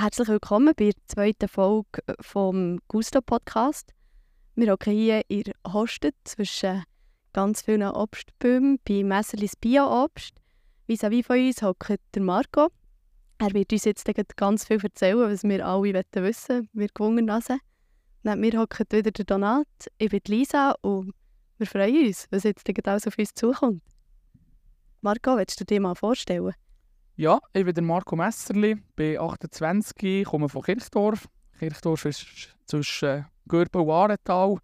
Herzlich willkommen bei der zweiten Folge vom Gusto Podcast. Wir hocken hier in Hostet zwischen ganz vielen Obstbäumen bei Messerlis Bio-Obst. Vis-à-vis von uns hockt der Marco. Er wird uns jetzt ganz viel erzählen, was wir alle wissen wollen. Wir gewungen Nase. Neben mir hockt wieder der Donat, ich bin Lisa und wir freuen uns, was jetzt alles auf uns zukommt. Marco, willst du dir mal vorstellen? Ja, ich bin Marco Messerli, bin 28, komme von Kirchdorf. Kirchdorf ist zwischen Gürben und Arental.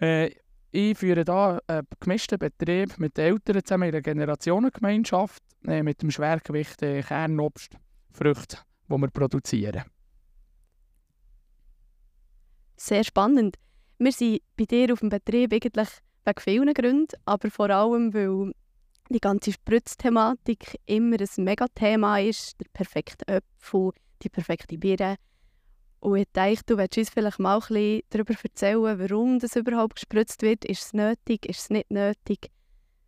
Äh, ich führe hier einen gemischten Betrieb mit den Eltern zusammen in einer Generationengemeinschaft äh, mit dem Schwergewicht äh, Kernobst, Früchte, die wir produzieren. Sehr spannend. Wir sind bei dir auf dem Betrieb eigentlich wegen vielen Gründen, aber vor allem, weil die ganze Spritzthematik immer ein Megathema ist, der perfekte Apfel, die perfekte Birne. Und ich dachte, du willst uns vielleicht mal ein bisschen darüber erzählen, warum das überhaupt gespritzt wird. Ist es nötig, ist es nicht nötig?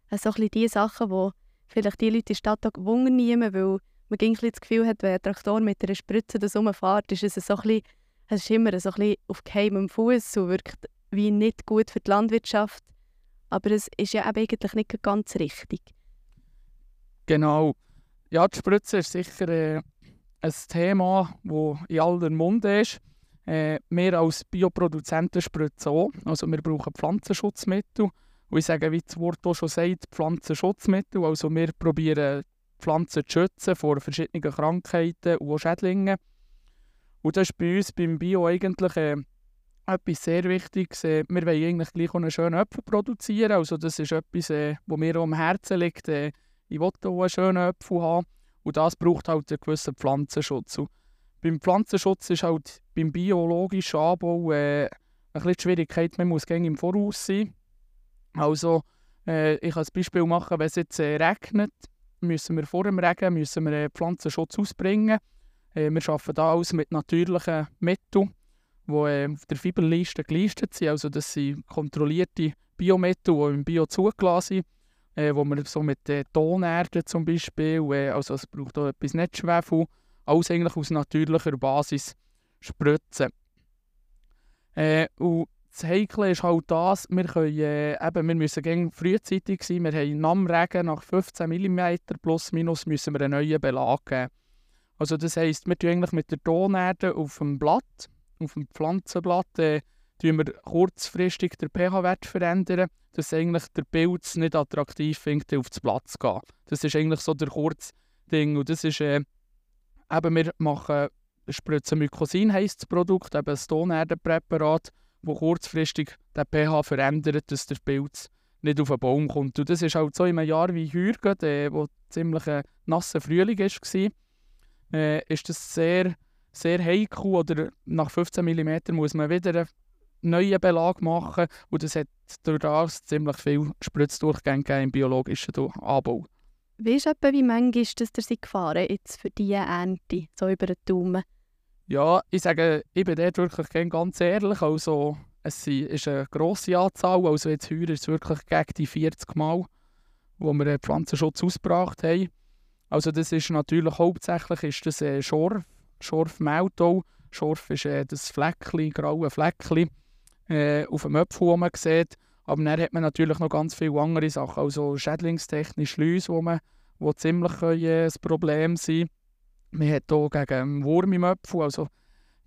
Also ein bisschen die Sachen, die vielleicht die Leute in der Stadt auch gewungen nehmen, weil man ein das Gefühl hat, wenn ein Traktor mit einer Spritze das rumfährt, ist es so ein bisschen, es ist immer so ein bisschen auf geheimem Fuß, so wirkt wie nicht gut für die Landwirtschaft. Aber es ist ja eigentlich nicht ganz richtig. Genau. Ja, die Spritze ist sicher äh, ein Thema, das in aller Munde ist. Äh, wir als Bioproduzenten spritzen auch. Also wir brauchen Pflanzenschutzmittel. Und ich sage, wie das Wort auch schon sagt, Pflanzenschutzmittel. Also wir probieren Pflanzen zu schützen vor verschiedenen Krankheiten und Schädlingen. Und das ist bei uns beim Bio eigentlich äh, etwas sehr Wichtiges. Äh, wir wollen eigentlich gleich einen schönen Apfel produzieren. Also das ist etwas, äh, was mir am Herzen liegt. Äh, ich will auch einen schönen Apfel haben. Und das braucht halt einen gewissen Pflanzenschutz. Und beim Pflanzenschutz ist halt beim biologischen Anbau äh, ein bisschen die Schwierigkeit, man muss gerne im Voraus sein. Also, äh, ich kann ein Beispiel machen, wenn es jetzt äh, regnet, müssen wir vor dem Regen müssen wir, äh, Pflanzenschutz ausbringen. Wir arbeiten da alles mit natürlichen Mitteln, die äh, auf der Fiberliste gelistet sind. Also das sind kontrollierte Biomittel, die im Bio zugelassen sind äh, wo man so mit äh, Tonerde zum Beispiel, äh, also es braucht auch etwas Netzschwefel, alles eigentlich aus natürlicher Basis spritzen. Äh, und das Heikle ist halt das, wir, können, äh, eben, wir müssen frühzeitig sein, wir haben am Regen nach 15 mm plus minus müssen wir einen neuen Belag geben. Also das heisst, wir tun eigentlich mit der Tonerde auf dem Blatt, auf dem Pflanzenblatt, äh, wir kurzfristig den pH-Wert verändern, dass eigentlich der Pilz nicht attraktiv findet, auf den Platz zu gehen. Das ist eigentlich so der Kurzding. Und das ist, äh, eben, wir machen Spritzen heisst das Produkt, eben ein Tonerdenpräparat, das kurzfristig den pH verändert, dass der Pilz nicht auf den Baum kommt. Und das ist halt so in einem Jahr wie heute, äh, wo ziemlich ein nasser Frühling war, äh, ist das sehr, sehr heikel. Oder nach 15 mm muss man wieder neuen Belag machen und es hat durch das ziemlich viel Spritzdurchgänge im biologischen Anbau. Weißt du etwa, wie manchmal ist das der gefahren jetzt für diese Ernte, so über den Daumen? Ja, ich sage, ich bin dort wirklich ganz ehrlich, also es ist eine grosse Anzahl, also jetzt heuer ist es wirklich gegen die 40 Mal, wo wir Pflanzenschutz ausgebracht haben. Also das ist natürlich hauptsächlich ist das äh, Schorf, Schorf-Mehltau. Schorf ist äh, das Fleckchen, graue Fleckchen äh, auf dem Apfel, den man sieht. Aber dann hat man natürlich noch ganz viele andere Sachen, also schädlingstechnisch Läuse, wo, wo ziemlich äh, ein Problem sein Man hat hier gegen Wurm im Apfel, also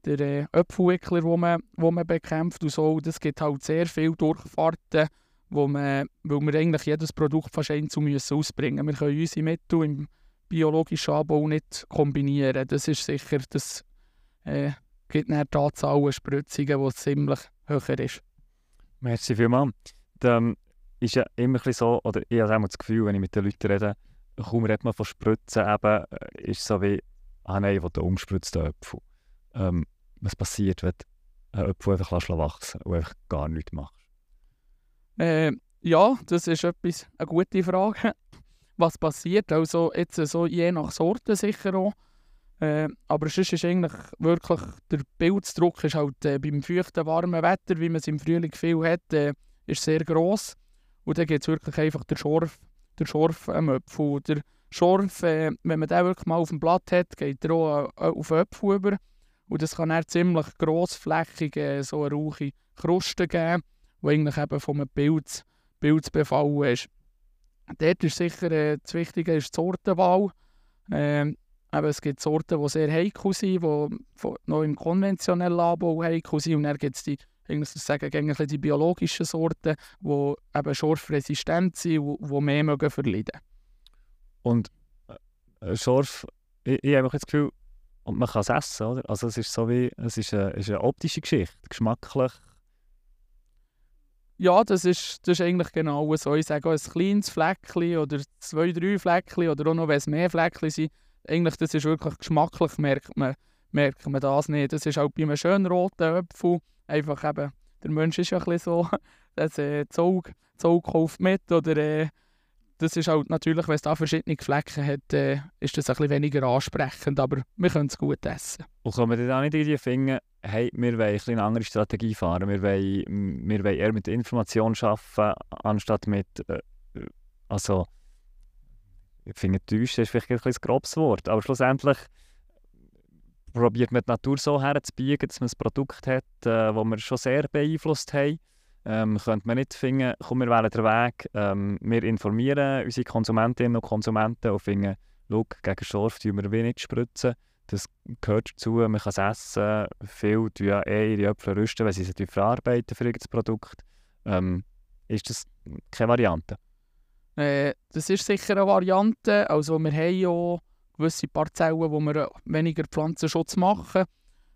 der äh, Apfelwickler, den man, wo man bekämpft und so. Das gibt halt sehr viele Durchfahrten, wo man, weil wir eigentlich jedes Produkt fast einzeln müssen ausbringen müssen. Wir können unsere Mittel im biologischen Anbau nicht kombinieren. Das ist sicher, das äh, gibt dann die Anzahl Spritzungen, die ziemlich höher ist. Merci vielmals. Dann ist ja immer so, oder ich habe immer das Gefühl, wenn ich mit den Leuten rede, kaum redet man von Spritzen, eben, äh, ist so wie, ah nein, ich will den umspritzten Apfel. Ähm, was passiert, wenn du einen Apfel einfach wachsen und einfach gar nichts machst? Äh, ja, das ist etwas, eine gute Frage. Was passiert? Also jetzt so je nach Sorte sicher auch. Äh, aber sonst ist eigentlich wirklich, der Bildsdruck ist halt äh, beim feuchten, warmen Wetter, wie man es im Frühling viel hat, äh, ist sehr gross. Und dann gibt es wirklich einfach den Schorf, der Schorf am Apfel. Der Schorf, äh, wenn man den wirklich mal auf dem Blatt hat, geht er auch äh, auf Äpfel über. Und das kann dann ziemlich grossflächig äh, so eine rauche Kruste geben, die eigentlich eben einem Pilz, Pilz befallen ist. Dort ist sicher äh, das Wichtige ist die Sortenwahl. Ähm, eben, es gibt Sorten, die sehr heikel sind, die noch im konventionellen Anbau heikel sind. Und dann gibt es die, ich sagen, die biologischen Sorten, die eben schorfresistent sind die mehr mögen verleiden Und äh, Schorf, ich, ich habe das Gefühl, und man kann es essen, oder? Also es ist so wie, es ist eine, ist eine optische Geschichte, geschmacklich. Ja, das ist, das ist eigentlich genau so. Ich sage auch ein kleines Fleckchen oder zwei, drei Fleckchen oder auch noch, wenn es mehr Fleckchen sind, eigentlich, das ist wirklich geschmacklich, merkt man, merkt man das nicht. Das ist auch bei einem schönen roten Apfel einfach eben, der Mensch ist ja ein bisschen so, das äh, Zug kauft mit oder äh, das ist halt natürlich, wenn es da verschiedene Flecken hat, äh, ist das ein bisschen weniger ansprechend, aber wir können es gut essen. Und können wir dann auch nicht irgendwie finden, hey, wir wollen eine andere Strategie fahren, wir wollen, wir wollen eher mit Information arbeiten, anstatt mit, äh, also, ich finde, täuscht ist vielleicht ein, ein grobes Wort, aber schlussendlich probiert man die Natur so herzubiegen, dass man ein Produkt hat, äh, das wir schon sehr beeinflusst haben. Ähm, könnte man nicht finden, komm, wir wählen den Weg, ähm, wir informieren unsere Konsumentinnen und Konsumenten und finden, schau, gegen Schorf tun wir wenig spritzen, das gehört dazu, man kann es essen, viele tun ja eh ihre Äpfel rüsten, wenn sie sie verarbeiten für irgendein Produkt. Ähm, ist das keine Variante? Äh, das ist sicher eine Variante, also wir haben ja gewisse Parzellen, wo wir weniger Pflanzenschutz machen.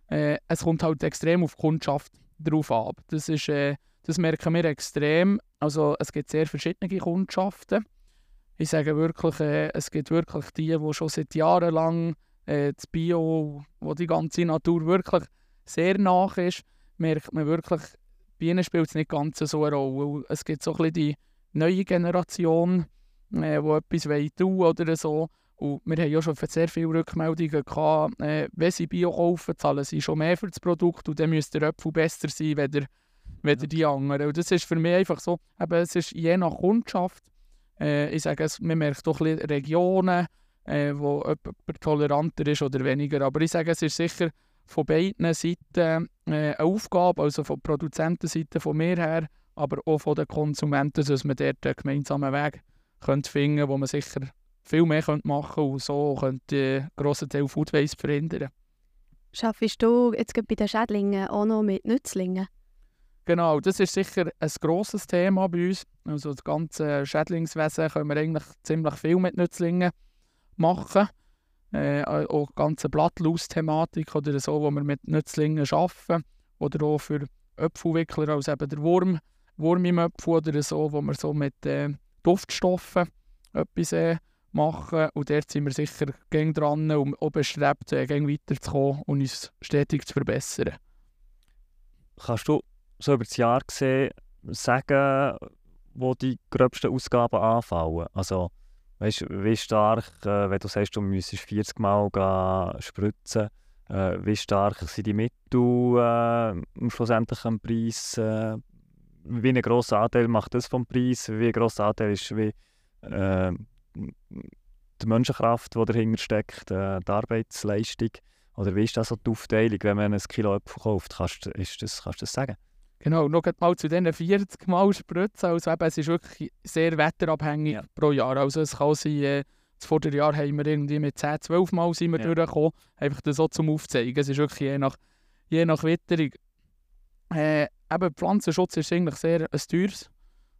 Äh, es kommt halt extrem auf die Kundschaft drauf ab. Das ist äh, das merken wir extrem. Also es gibt sehr verschiedene Kundschaften. Ich sage wirklich, äh, es gibt wirklich die, die schon seit Jahren lang äh, das Bio, wo die ganze Natur wirklich sehr nach ist, merkt man wirklich, bei ihnen spielt es nicht ganz so eine Rolle. Es gibt so ein bisschen die neue Generation, äh, die etwas tun oder so. Und wir haben ja schon sehr viele Rückmeldungen gehabt, äh, wenn sie Bio kaufen, zahlen sie schon mehr für das Produkt und dann müsste der Apfel besser sein, wenn der weder ja. die anderen. Und das ist für mich einfach so, eben, es ist je nach Kundschaft. Äh, ich sage, es, man merkt doch ein Regionen, äh, wo jemand toleranter ist oder weniger. Aber ich sage, es ist sicher von beiden Seiten äh, eine Aufgabe, also von der Produzentenseite von mir her, aber auch von den Konsumenten, dass man dort einen gemeinsamen Weg könnte finden könnte, wo man sicher viel mehr könnte machen könnte und so könnte einen grossen Teil Food Waste verhindern. Schaffst du jetzt bei den Schädlingen auch noch mit Nützlingen? Genau, das ist sicher ein grosses Thema bei uns. Also das ganze Schädlingswesen können wir eigentlich ziemlich viel mit Nützlingen machen. Äh, auch die ganze Blattlaus-Thematik oder so, wo wir mit Nützlingen arbeiten. Oder auch für Öpfelwickler, also eben der Wurm, Wurm im Öpfel oder so, wo wir so mit äh, Duftstoffen etwas äh, machen. Und dort sind wir sicher gegen dran, um auch bestrebt, äh, weiterzukommen und uns stetig zu verbessern. Kannst du so über das Jahr gesehen sagen, wo die gröbsten Ausgaben anfallen? Also, weißt du, wie stark, äh, wenn du sagst, du müsstest 40 Mal spritzen, äh, wie stark sind die Mittel äh, schlussendlich am Preis? Äh, wie ein grosser Anteil macht das vom Preis? Wie ein grosser Anteil ist wie äh, die Menschenkraft, die dahinter steckt, äh, die Arbeitsleistung? Oder wie ist das so die Aufteilung, wenn man ein Kilo Äpfel kauft? Kannst, ist das, kannst du das sagen? Genau, noch mal zu diesen 40 Mal spritzen. Also eben, es ist wirklich sehr wetterabhängig ja. pro Jahr. Also es kann sein, äh, das Vorderjahr haben wir irgendwie mit 10, 12 Mal sind wir ja. durchgekommen. Einfach das so zum Aufzeigen. Es ist wirklich je nach, je nach Witterung. Äh, eben Pflanzenschutz ist eigentlich sehr ein teures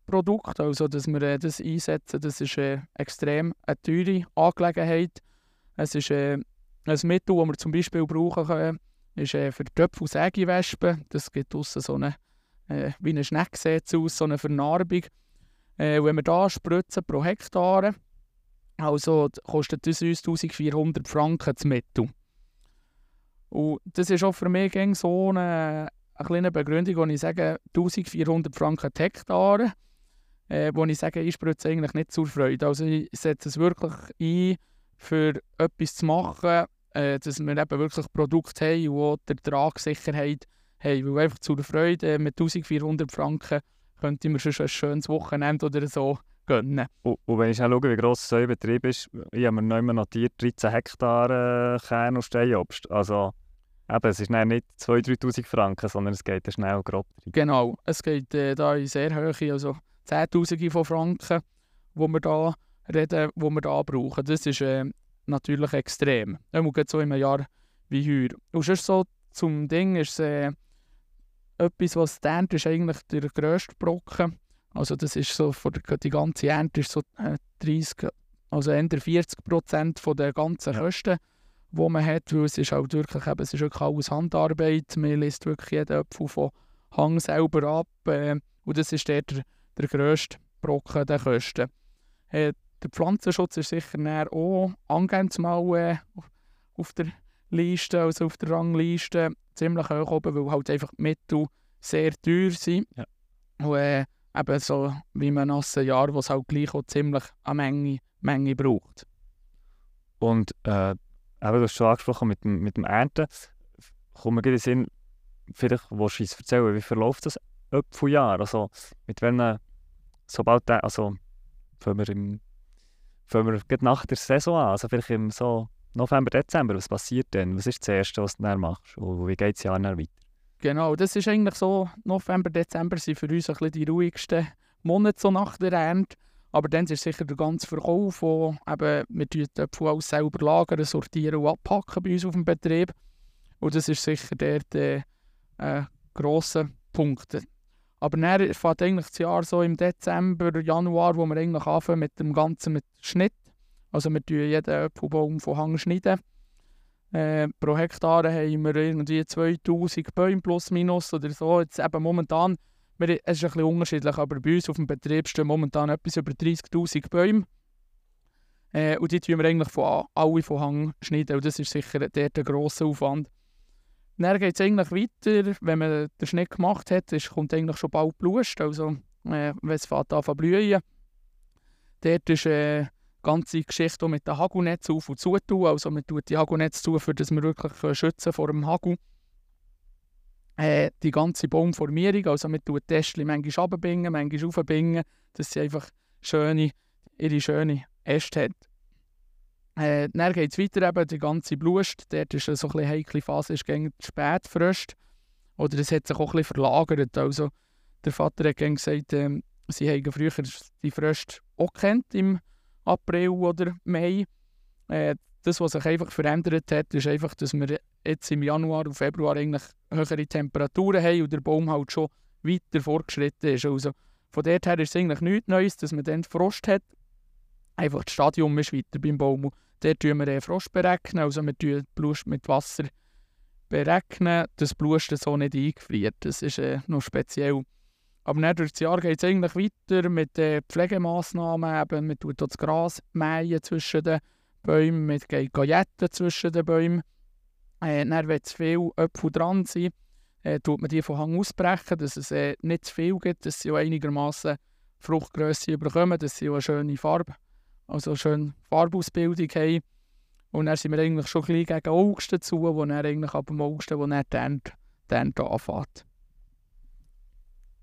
Produkt. Also, dass wir äh, das einsetzen, das ist äh, extrem eine teure Angelegenheit. Es ist äh, ein Mittel, das wir zum Beispiel brauchen können, ist äh, für Töpfe und Sägewespen. Das gibt draussen so eine äh, wie eine Schnecke sieht aus, so eine Vernarbung. Äh, wenn wir da spritzen pro Hektar, also kostet das uns 1400 Franken das Mittel. Und das ist auch für mich so eine, eine kleine Begründung, wo ich sage, 1400 Franken Hektar, äh, wo ich sage, ich spritze eigentlich nicht zur Freude. Also ich setze es wirklich ein, für etwas zu machen, äh, dass wir eben wirklich Produkte haben, die die Ertragssicherheit hey, weil einfach zur Freude mit 1400 Franken könnte man schon ein schönes Wochenende oder so gönnen. Und, und wenn ich schaue, wie gross so ein Betrieb ist, ich habe mir noch immer notiert, 13 Hektar äh, Kern- und Steinobst. Also eben, es ist nicht 2'000, 3'000 Franken, sondern es geht schnell grob rein. Genau, es geht äh, da in sehr hohe, also Zehntausende von Franken, wo wir da reden, wo wir da brauchen. Das ist äh, natürlich extrem. Einmal geht so in einem Jahr wie heuer. Und sonst so zum Ding ist es äh, etwas, was die Ernte ist eigentlich der grösste Brocken. Also das ist so, für die, ganze Ernte ist so äh, 30, also eher 40 Prozent von der ganzen Ja. Kosten, die man hat, weil es ist halt wirklich, eben, es ist wirklich alles Handarbeit. Man liest wirklich jeden Apfel von Hang selber ab äh, und das ist der, der, grösste Brocken der Kosten. Äh, der Pflanzenschutz ist sicher näher auch angehend mal äh, auf- auf der Liste, also auf der Rangliste, ziemlich hoch oben, weil halt einfach die Mittel sehr teuer sind. Ja. Und äh, eben so wie man nassen Jahr, wo es halt gleich auch ziemlich eine Menge, Menge braucht. Und äh, eben, du hast schon angesprochen mit dem, mit dem Ernten. Kommt mir in den Sinn, vielleicht willst du uns erzählen, wie verläuft das Apfeljahr? Also mit welchen, sobald der, also fangen wir, im, fangen wir nach der Saison an, also vielleicht im so November, Dezember, was passiert denn? Was ist das Erste, was du dann machst? Und wie geht das Jahr dann weiter? Genau, das ist eigentlich so, November, Dezember sind für uns ein bisschen die ruhigsten Monate so nach der Ernte. Aber dann ist sicher der ganze Verkauf, wo eben, wir die alles selber lagern, sortieren und abpacken bei uns auf dem Betrieb. Und das ist sicher der, der äh, grosse Punkt. Aber dann fängt eigentlich das Jahr so im Dezember, Januar, wo wir eigentlich anfangen mit dem Ganzen mit Schnitt. Also wir tun jeden Äpfelbaum von Hang schneiden. Äh, pro Hektar haben wir irgendwie 2000 Bäume plus minus oder so. Jetzt eben momentan, wir, es ist ein bisschen unterschiedlich, aber bei uns auf dem Betrieb stehen momentan etwas über 30'000 Bäume. Äh, und die tun wir eigentlich von, alle von Hang schneiden und das ist sicher dort ein grosser Aufwand. Dann geht es eigentlich weiter, wenn man den Schnitt gemacht hat, ist, kommt eigentlich schon bald die Lust, also äh, wenn es fängt an zu blühen. Dort ist äh, ganze Geschichte mit den Hagelnetzen auf und zu tun. Also man tut die Hagelnetze zu, für dass wir wirklich schützen vor dem Hagel. Äh, die ganze Baumformierung, also man tut die Ästchen manchmal runterbingen, manchmal raufbingen, dass sie einfach schöne, ihre schöne Äste hat. Äh, dann geht es weiter, eben die ganze Blust. Dort ist eine so ein heikle Phase, ist gegen die Spätfröste. Oder es hat sich auch ein bisschen verlagert. Also der Vater hat gesagt, ähm, sie haben früher die Fröste auch kennt im April oder Mai. Äh, das, was sich einfach verändert hat, ist einfach, dass wir jetzt im Januar und Februar eigentlich höhere Temperaturen haben und der Baum halt schon weiter fortgeschritten ist. Also von dort her ist es eigentlich nichts Neues, dass man dann Frost hat. Einfach das Stadium ist weiter beim Baum. Und dort tun wir den Frost berechnen, also wir tun die Blust mit Wasser berechnen, dass die Blust so nicht eingefriert. Das ist äh, noch speziell. Aber dann durch das Jahr geht es eigentlich weiter mit den Pflegemaßnahmen. Eben, man tut das Gras mähen zwischen den Bäumen, man geht Gajetten zwischen den Bäumen. Äh, dann, wenn zu viele Äpfel dran sind, äh, tut man die von Hang ausbrechen, dass es äh, nicht zu viel gibt, dass sie einigermaßen Fruchtgröße bekommen, dass sie auch eine schöne Farbe, also eine schöne Farbausbildung haben. Und dann sind wir eigentlich schon bisschen gegen August dazu, wo dann eigentlich ab dem August, wo dann die Ernte, die Ernte anfängt.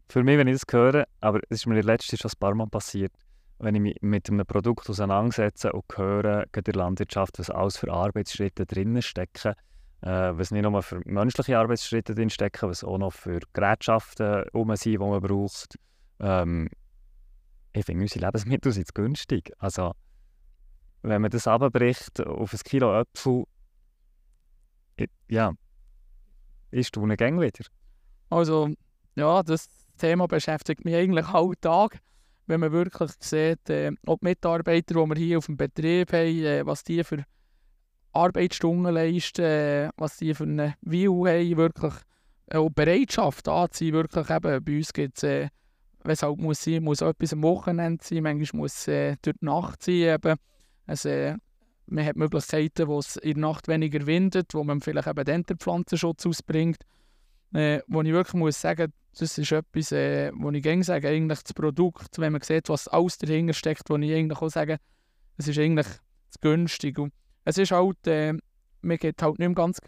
Für mich, wenn ich das höre, aber es ist mir letztes schon ein paar Mal passiert, wenn ich mich mit einem Produkt auseinandersetze und höre, in der Landwirtschaft, was alles für Arbeitsschritte drinnen stecken, äh, was nicht nur für menschliche Arbeitsschritte drin stecken, was auch noch für Gerätschaften um sind, die man braucht. Ähm, ich finde, unsere Lebensmittel sind zu günstig. Also, wenn man das abbricht auf ein Kilo Äpfel, ja, ich staune gäng wieder. Also, ja, das Thema beschäftigt mich eigentlich alle Tag. Wenn man wirklich sieht, äh, ob die Mitarbeiter, die wir hier auf dem Betrieb haben, äh, was die für Arbeitsstunden leisten, äh, was die für einen View haben, wirklich äh, Bereitschaft anziehen, wirklich eben, bei uns gibt es, äh, wenn es halt muss sein, muss etwas am Wochenende sein, manchmal muss es äh, durch die Nacht sein eben. Also, äh, man hat Möglichkeiten, wo es in der Nacht weniger windet, wo man vielleicht eben den Pflanzenschutz ausbringt. Äh, wo ich wirklich muss sagen, das ist etwas, äh, wo ich gerne sage, eigentlich das Produkt, wenn man sieht, was alles dahinter steckt, wo ich eigentlich auch sage, es ist eigentlich zu günstig. Und es ist halt, äh, man geht halt nicht mehr ganz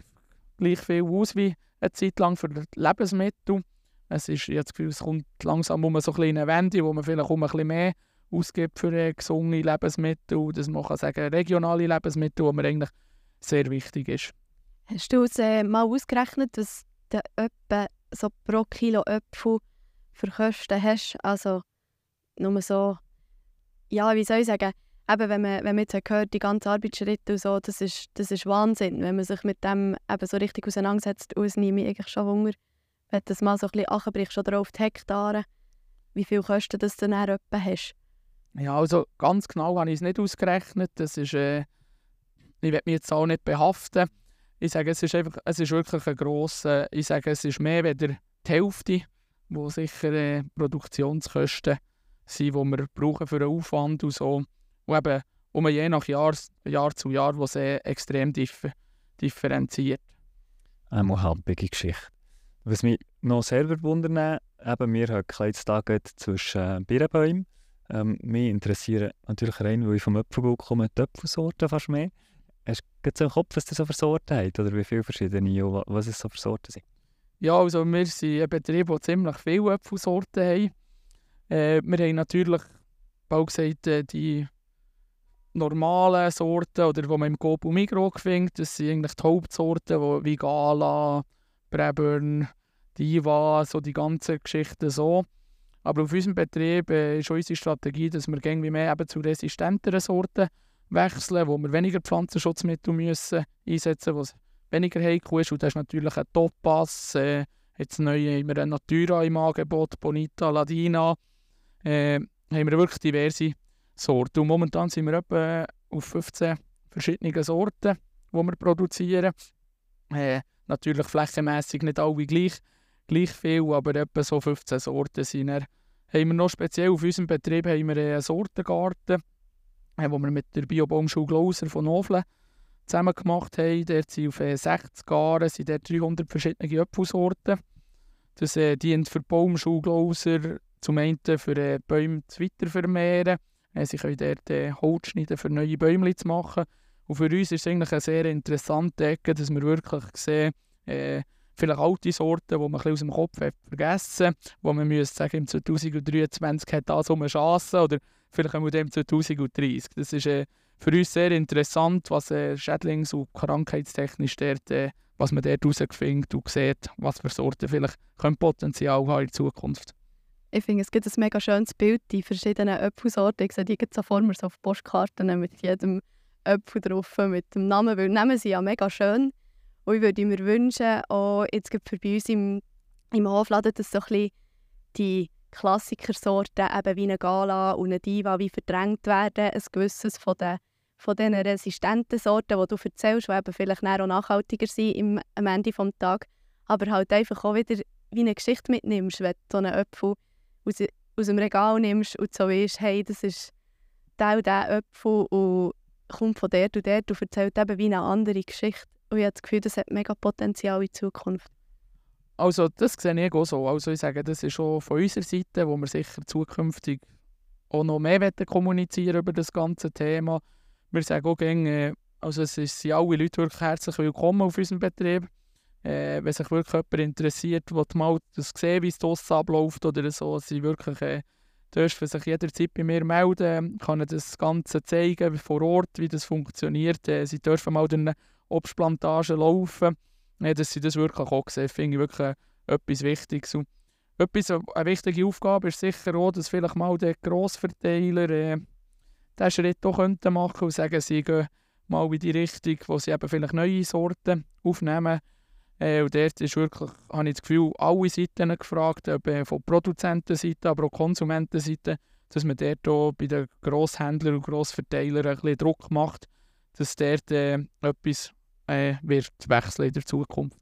gleich viel aus wie eine Zeit lang für Lebensmittel. Es ist, das Gefühl, es kommt langsam um so eine kleine Wende, wo man vielleicht um ein bisschen mehr ausgibt für äh, gesunde Lebensmittel, dass man kann sagen regionale Lebensmittel, die mir eigentlich sehr wichtig ist. Hast du es äh, mal ausgerechnet, was du etwa so pro Kilo Äpfel für Kosten hast? Also nur so, ja, wie soll ich sagen, eben, wenn man, wenn man jetzt hört, die ganzen Arbeitsschritte und so, das ist, das ist Wahnsinn, wenn man sich mit dem eben so richtig auseinandersetzt. Und es eigentlich schon Hunger, wenn du das mal so ein bisschen anbrichst oder auf die Hektare, wie viel Kosten das dann etwa hast. Ja, also ganz genau habe ich es nicht ausgerechnet. Das ist, äh, ich werde mich jetzt auch nicht behaften. Ich sage, es ist, einfach, es ist wirklich ein grosser, ich sage, es ist mehr als die Hälfte, wo sicher äh, Produktionskosten sind, die wir brauchen für den Aufwand und so. Und eben um je nach Jahr, Jahr zu Jahr, wo sehr extrem differ differenziert. Eine halbige Geschichte. Was mich noch selber wundern, eben wir haben da zwischen äh, Birnbäumen. Ähm, mich interessieren natürlich rein, weil ich vom Äpfelgut komme, die Äpfelsorten fast mehr. Hast du so im Kopf, was ihr so für Sorten habt? Oder wie viele verschiedene was es so für Sorten sind? Ja, also wir sind ein Betrieb, der ziemlich viele Äpfelsorten haben. Äh, wir haben natürlich, bald gesagt, äh, die normalen Sorten, oder die man im Coop und Migros findet. Das sind eigentlich die Hauptsorten, wie Gala, Brabern, Diva, so die ganzen Geschichten so. Aber auf unserem Betrieb äh, ist unsere Strategie, dass wir irgendwie mehr eben zu resistenteren Sorten wechseln, wo wir weniger Pflanzenschutzmittel müssen einsetzen müssen, was weniger heikel ist. Und das ist natürlich ein Top-Pass. Äh, jetzt neu haben wir eine Natura im Angebot, Bonita, Ladina. Äh, haben wir wirklich diverse Sorten. Und momentan sind wir etwa auf 15 verschiedene Sorten, die wir produzieren. Äh, natürlich flächenmässig nicht alle gleich, gleich viel, aber etwa so 15 Sorten sind. Dann haben wir noch speziell auf unserem Betrieb haben wir einen Sortengarten äh, wo wir mit der Biobaumschule Glauser von Novle zusammen gemacht haben. Dort sind auf 60 äh, Jahren sind dort 300 verschiedene Apfelsorten. Das äh, dient für die Baumschule Glauser zum einen für äh, Bäume zu weitervermehren. Äh, sie können dort äh, Holz für neue Bäume zu machen. Und für uns ist es eigentlich eine sehr interessante Ecke, dass wir wirklich sehen, äh, vielleicht alte Sorten, die man aus dem Kopf hat vergessen wo man müsste sagen, im 2023 hat das um eine Chance oder vielleicht auch im 2030. Das ist äh, für uns sehr interessant, was äh, Schädlings- und krankheitstechnisch dort, äh, was man dort herausfindet und sieht, was für Sorten vielleicht können Potenzial haben in Zukunft. Ich finde, es gibt ein mega schönes Bild, die verschiedenen Äpfelsorten. Ich sehe die so vor mir so auf Postkarten mit jedem Äpfel drauf, mit dem Namen, weil Namen sind ja mega schön. Und ich würde mir wünschen, auch jetzt für bei uns im, im Hofladen, dass so ein bisschen die Klassikersorten eben wie eine Gala und eine Diva wie verdrängt werden. Ein gewisses von den von diesen resistenten Sorten, die du erzählst, die eben vielleicht auch nachhaltiger sind im, am Ende des Tages, aber halt einfach auch wieder wie eine Geschichte mitnimmst, wenn du so einen Apfel aus, aus dem Regal nimmst und so weißt, hey, das ist der und der Apfel und kommt von der und der und erzählt eben wie eine andere Geschichte. Und ich habe das Gefühl, das hat mega Potenzial in Zukunft. Also das sehe ich auch so. Also ich sage, das ist auch von unserer Seite, wo wir sicher zukünftig auch noch mehr kommunizieren über das ganze Thema. Wir sagen auch gerne, äh, also es sind alle Leute wirklich herzlich willkommen auf unserem Betrieb. Äh, wenn sich wirklich jemand interessiert, will mal das sehen, wie es draussen abläuft oder so, sie wirklich äh, dürfen sich jederzeit bei mir melden, kann das Ganze zeigen vor Ort, wie das funktioniert. Äh, sie dürfen mal durch eine Obstplantage laufen ja, dass sie das wirklich auch sehen, finde ich wirklich etwas Wichtiges. Und etwas, eine wichtige Aufgabe ist sicher auch, dass vielleicht mal der Grossverteiler äh, diesen Schritt auch könnten machen und sagen, sie gehen mal in die Richtung, wo sie eben vielleicht neue Sorten aufnehmen. Äh, und dort ist wirklich, habe ich das Gefühl, alle Seiten gefragt, ob äh, von Produzentenseite, aber auch Konsumentenseite, dass man dort auch bei den Grosshändlern und Grossverteilern ein bisschen Druck macht, dass dort äh, etwas äh, wird wechseln in der Zukunft.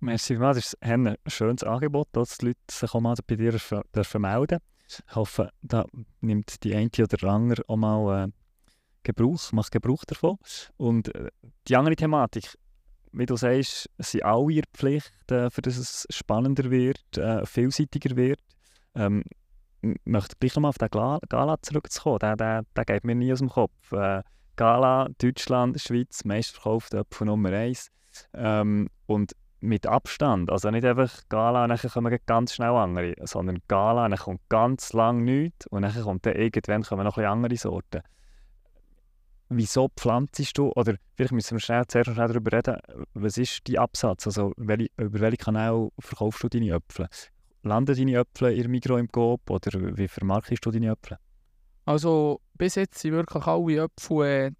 Merci vielmals, das ist ein schönes Angebot, dass die Leute sich auch mal bei dir melden Ich hoffe, da nimmt die eine oder andere auch mal äh, Gebrauch, macht Gebrauch davon. Und äh, die andere Thematik, wie du sagst, sind alle ihre Pflicht, äh, für dass es spannender wird, äh, vielseitiger wird. Ähm, ich möchte gleich nochmal auf den Gala zurückzukommen. Der, der, der geht mir nie aus dem Kopf. Äh, Gala, Deutschland, Schweiz, meistverkaufte Apfel Nummer 1. Ähm, und mit Abstand. Also nicht einfach Gala und dann kommen ganz schnell andere, sondern Gala und dann kommt ganz lang nichts und dann kommt dann irgendwann kommen noch ein andere Sorten. Wieso pflanzest du, oder vielleicht müssen wir schnell, zuerst schnell darüber reden, was ist dein Absatz? Also welche, über welchen Kanal verkaufst du deine Äpfel? Landen deine Äpfel in Migros im Coop oder wie vermarktest du deine Äpfel? Also bis jetzt sind wirklich alle Äpfel äh,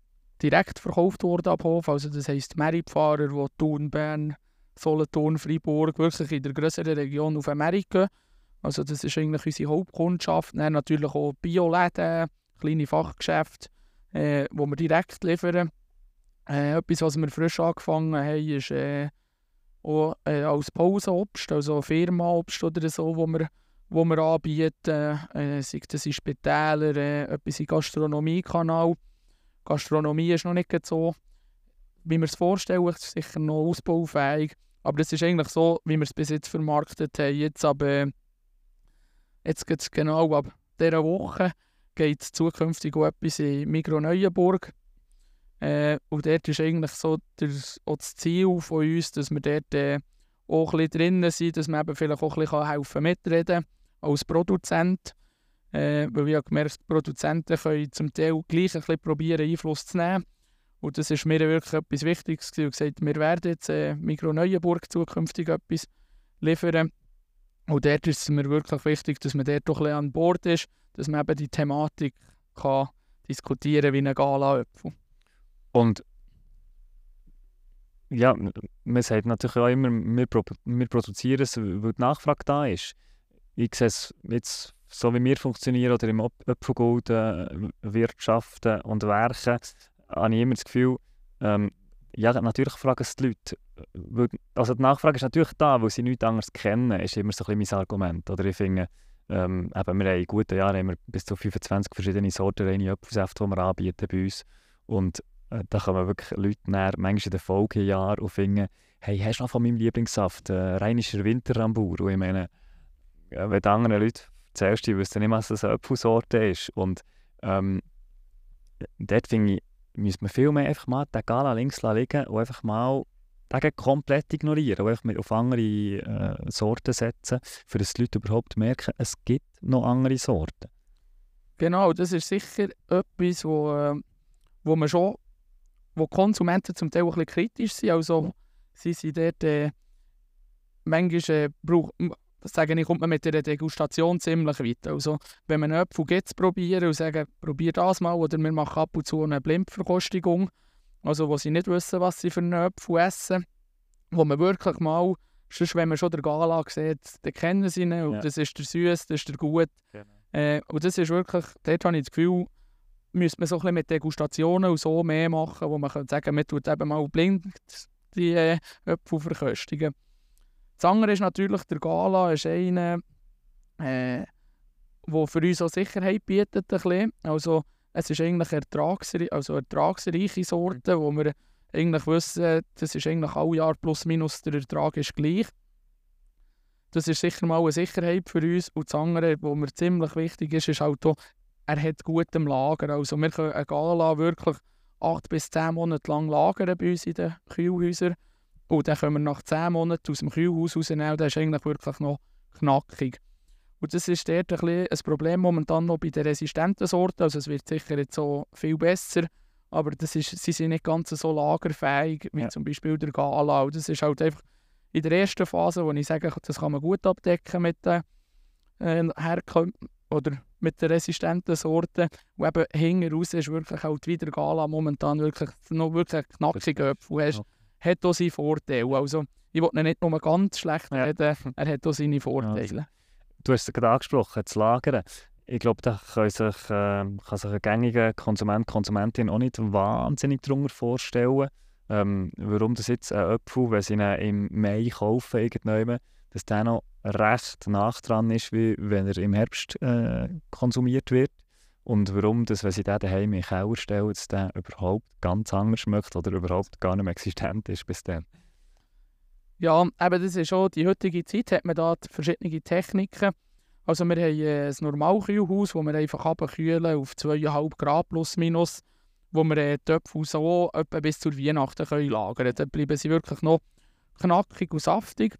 direkt verkauft worden ab Hof. Also das heisst Merit-Fahrer, die Thun, Bern, Solothurn, Freiburg, wirklich in der größeren Region auf Amerika. Also das ist eigentlich unsere Hauptkundschaft. Dann natürlich auch Bioläden, kleine Fachgeschäfte, äh, wo wir direkt liefern. Äh, etwas, was wir frisch angefangen haben, ist äh, auch äh, als Pausenobst, also Firmaobst oder so, wo wir, wo wir anbieten. Äh, sei das in Spitälern, äh, etwas im Gastronomiekanal. Gastronomie ist noch nicht so, wie wir es vorstellen, ist sicher noch ausbaufähig. Aber das ist eigentlich so, wie wir es bis jetzt vermarktet haben. Jetzt aber, jetzt geht es genau ab dieser Woche geht es zukünftig auch etwas in Migros Neuenburg. Äh, und dort ist eigentlich so der, auch das Ziel von uns, dass wir dort äh, auch ein bisschen drinnen sind, dass man eben vielleicht auch ein bisschen helfen mitreden als Produzent. Äh, weil ich habe gemerkt, die Produzenten können zum Teil gleich ein bisschen probieren, Einfluss zu nehmen. Und das ist mir wirklich etwas Wichtiges. Ich habe gesagt, wir werden jetzt äh, Migros Neuenburg zukünftig etwas liefern. Und dort ist es mir wirklich wichtig, dass man dort doch ein bisschen an Bord ist, dass man eben die Thematik kann diskutieren wie eine Gala-Öpfel. Und ja, man sagt natürlich auch immer, wir, wir produzieren es, weil die Nachfrage da ist. Ich sehe es jetzt, so wie wir funktionieren oder im Öpfelgold äh, wirtschaften und werken, habe ich immer das Gefühl, ähm, ja, natürlich fragen es die Leute. Also die Nachfrage ist natürlich da, weil sie nichts anderes kennen, ist immer so ein bisschen mein Argument. Oder ich finde, ähm, eben, wir haben in guten Jahren haben wir bis zu 25 verschiedene Sorten reine Apfelsäfte, die wir anbieten bei uns. Und äh, da kommen wirklich Leute näher, manchmal in den Folgejahren und finden, hey, hast du noch von meinem Lieblingssaft, äh, rheinischer Winterrambur? Und ich meine, wenn die anderen Leute erzählst, die wissen nicht, was das eine Apfelsorte ist. Und ähm, dort finde ich, müsste man viel mehr einfach mal den Gala links liegen und einfach mal den komplett ignorieren und einfach auf andere äh, Sorten setzen, für dass die Leute überhaupt merken, es gibt noch andere Sorten. Genau, das ist sicher etwas, wo, äh, wo man schon, wo Konsumenten zum Teil ein bisschen kritisch sind. Also sie sind dort äh, manchmal äh, braucht, sage ich, kommt man mit der Degustation ziemlich weit. Also, wenn man einen Apfel gibt, probieren und sagen, probier das mal, oder wir machen ab und zu eine Blindverkostung, also wo sie nicht wissen, was sie für einen Apfel essen, wo man wirklich mal, sonst wenn man schon der Gala sieht, dann kennen sie ihn, und ja. das ist der Süß, das ist der Gut. Genau. Äh, und das ist wirklich, dort habe ich das Gefühl, müsste man so ein bisschen mit Degustationen und so mehr machen, wo man kann sagen, man tut eben mal blind die äh, Äpfel verköstigen. Das andere ist natürlich, der Gala ist einer, äh, der für uns auch Sicherheit bietet. Also, es ist eigentlich ertragsreiche, also ertragsreiche Sorte, wo wir eigentlich wissen, das ist eigentlich alle Jahr plus minus der Ertrag ist gleich. Das ist sicher mal eine Sicherheit für uns. Und das andere, was mir ziemlich wichtig ist, ist halt auch, er hat gut im Lager. Also wir können eine Gala wirklich acht bis zehn Monate lang lagern bei uns in den Kühlhäusern. Und dann können wir nach 10 Monaten aus dem Kühlhaus rausnehmen. Der ist eigentlich wirklich noch knackig. Und das ist dort ein, bisschen ein Problem momentan noch bei den resistenten Sorten. Also es wird sicher jetzt so viel besser, aber das ist, sie sind nicht ganz so lagerfähig wie ja. zum Beispiel der Gala. Und das ist halt einfach in der ersten Phase, wo ich sage, das kann man gut abdecken mit den äh, oder mit den resistenten Sorten. Und eben hinten raus ist wirklich halt wieder Gala momentan wirklich noch wirklich knackige Äpfel. Okay hat auch seine Vorteile. Also, ich ihn nicht nur ganz schlecht ja. reden, er hat auch seine Vorteile. Ja. Du hast es gerade angesprochen, das Lagern. Ich glaube, da kann sich, äh, kann sich ein gängiger Konsument, Konsumentin auch nicht wahnsinnig darunter vorstellen, ähm, warum das jetzt ein Apfel, wenn sie ihn im Mai kaufen, irgendwann, dass der noch recht nach dran ist, wie wenn er im Herbst äh, konsumiert wird. Und warum, das, wenn sie den daheim in den Keller stellen, der überhaupt ganz anders schmeckt oder überhaupt gar nicht mehr existent ist bis dann. Ja, eben das ist schon, die heutige Zeit hat man da verschiedene Techniken. Also wir haben äh, ein Normalkühlhaus, wo wir einfach abkühlen auf 2,5 Grad plus minus, wo wir äh, die Töpfe so etwa bis zur Weihnachten können lagern. Dann bleiben sie wirklich noch knackig und saftig.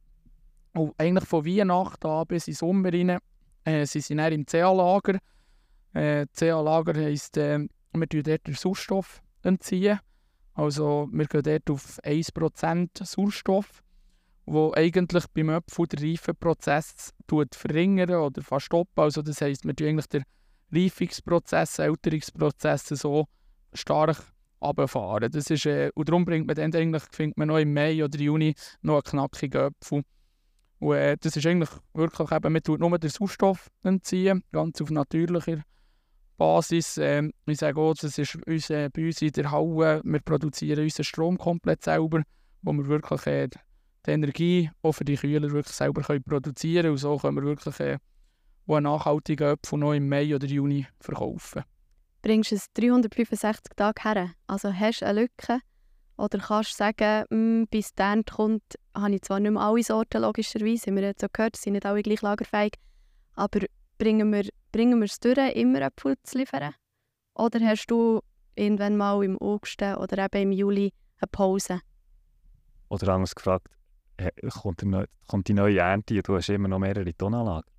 Und eigentlich von Weihnachten an bis in Sommer rein äh, sie sind dann im CA-Lager. Äh, CA-Lager heisst, äh, wir tun dort den Sauerstoff entziehen. Also wir gehen dort auf 1% Sauerstoff, wo eigentlich beim Apfel den Reifenprozess verringern oder fast stoppen. Also das heisst, wir tun eigentlich den Reifungsprozess, Älterungsprozess so stark runterfahren. Das ist, äh, und darum bringt man dann eigentlich, findet man noch im Mai oder Juni noch einen knackigen Apfel. Und äh, das ist eigentlich wirklich eben, man tut nur den Sauerstoff entziehen, ganz auf natürlicher Basis. Ähm, ich sage auch, das ist uns, äh, bei uns in der Halle, wir produzieren unseren Strom komplett selber, wo wir wirklich äh, die Energie auch für die Kühler wirklich selber können produzieren können. Und so können wir wirklich äh, einen nachhaltigen Apfel noch im Mai oder Juni verkaufen. Bringst du es 365 Tage her? Also hast du eine Lücke? Oder kannst du sagen, hm, bis dann kommt, habe ich zwar nicht mehr alle Sorten, logischerweise, haben wir jetzt auch gehört, sind nicht alle gleich lagerfähig, aber bringen wir, bringen wir es durch, immer Äpfel zu liefern? Oder hast du irgendwann mal im August oder eben im Juli eine Pause? Oder anders gefragt, kommt, die, kommt die neue Ernte und du hast immer noch mehrere Tonanlagen?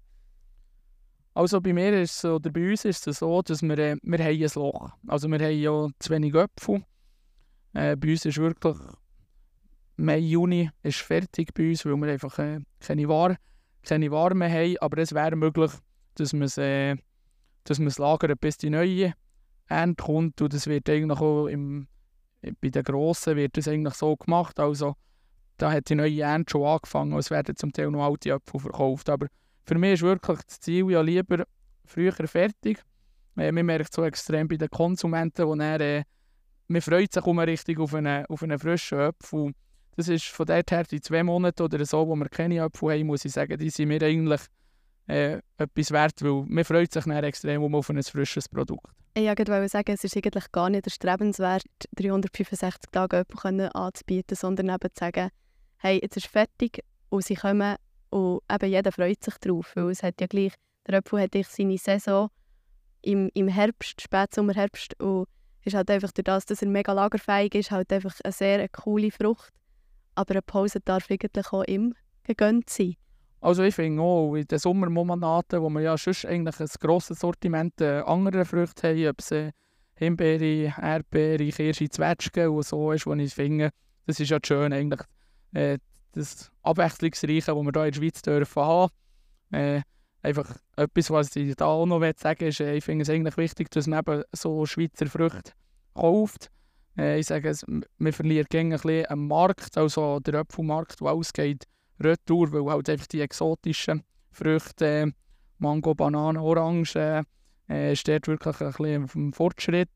Also bei mir ist es, oder bei uns ist es so, dass wir, äh, wir haben ein Loch. Also wir haben ja zu wenig Äpfel äh, bei uns ist wirklich Mai, Juni ist fertig bei uns, weil wir einfach äh, keine, Ware, keine Ware mehr haben. Aber es wäre möglich, dass man es äh, lagern, bis die neue Ernte kommt. Und das wird eigentlich auch im, bei den Grossen wird das eigentlich so gemacht. Also da hat die neue Ernte schon angefangen. Es werden zum Teil noch alte Äpfel verkauft. Aber für mich ist wirklich das Ziel ja lieber früher fertig. Äh, man merkt so extrem bei den Konsumenten, die dann, äh, man freut sich immer richtig auf einen, auf einen frischen Apfel. Das ist von dort her die zwei Monate oder so, wo wir keine Apfel haben, muss ich sagen, die sind mir eigentlich äh, etwas wert, weil man freut sich dann extrem auf ein frisches Produkt. Ich wollte sagen, es ist eigentlich gar nicht erstrebenswert, 365 Tage Apfel anzubieten, sondern eben zu sagen, hey, jetzt ist fertig und sie kommen und eben jeder freut sich drauf, weil es hat ja gleich, der Apfel hat seine Saison im, im Herbst, Spätsommer, Herbst und ist halt einfach durch das, dass er mega lagerfähig ist, halt einfach eine sehr coole Frucht. Aber eine Pause darf eigentlich auch ihm gegönnt sein. Also ich finde auch, in den Sommermonaten, wo wir ja sonst eigentlich ein grosses Sortiment äh, anderer Früchte haben, ob es äh, Himbeere, Erdbeere, Kirsche, Zwetschgen und so ist, wo ich finde, das ist ja schön eigentlich, äh, das Abwechslungsreiche, das wir hier in der Schweiz dürfen haben. Äh, einfach etwas, was ich da auch noch sagen ist, äh, ich finde es eigentlich wichtig, dass man eben so Schweizer Früchte kauft. Ich sage, man verliert gerne ein bisschen am Markt, also der Apfelmarkt, der ausgeht, retour, weil halt einfach die exotischen Früchte, Mango, Banane, Orange, äh, steht wirklich ein bisschen auf Fortschritt.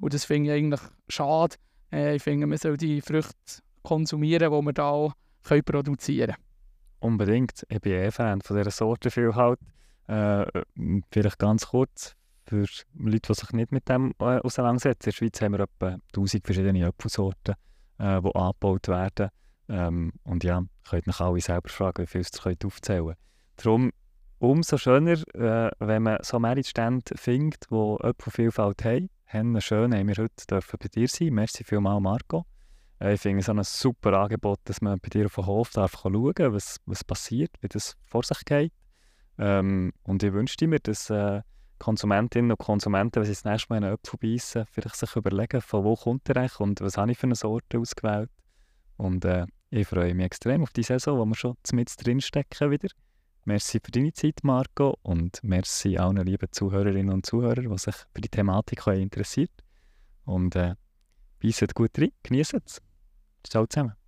Und das finde ich eigentlich schade. Äh, ich finde, man soll die Früchte konsumieren, die wir da auch produzieren können. Unbedingt. Ich bin eh Fan von dieser Sortenvielfalt. Äh, vielleicht ganz kurz, für Leute, die sich nicht mit dem äh, auseinandersetzen. In der Schweiz haben wir etwa 1000 verschiedene Apfelsorten, äh, die angebaut werden. Ähm, und ja, könnt euch alle selber fragen, wie viel ihr aufzählen könnt. Darum umso schöner, äh, wenn man so Meritstände findet, die Apfelvielfalt haben. Henne schön, haben wir heute dürfen bei dir sein. Merci vielmals, Marco. Äh, ich finde es ein super Angebot, dass man bei dir auf dem Hof darf schauen darf, was, was passiert, wie das vor sich geht. Ähm, und ich wünschte mir, dass äh, Konsumentinnen und Konsumenten, wenn sie das nächste Mal einen Apfel beißen, vielleicht sich überlegen, von wo kommt der eigentlich und was habe ich für eine Sorte ausgewählt. Und äh, ich freue mich extrem auf die Saison, wo wir schon mit drin stecken wieder. Merci für deine Zeit, Marco, und merci allen lieben Zuhörerinnen und Zuhörern, die sich für die Thematik interessiert. Und äh, beißt gut rein, genießt es. Ciao zusammen.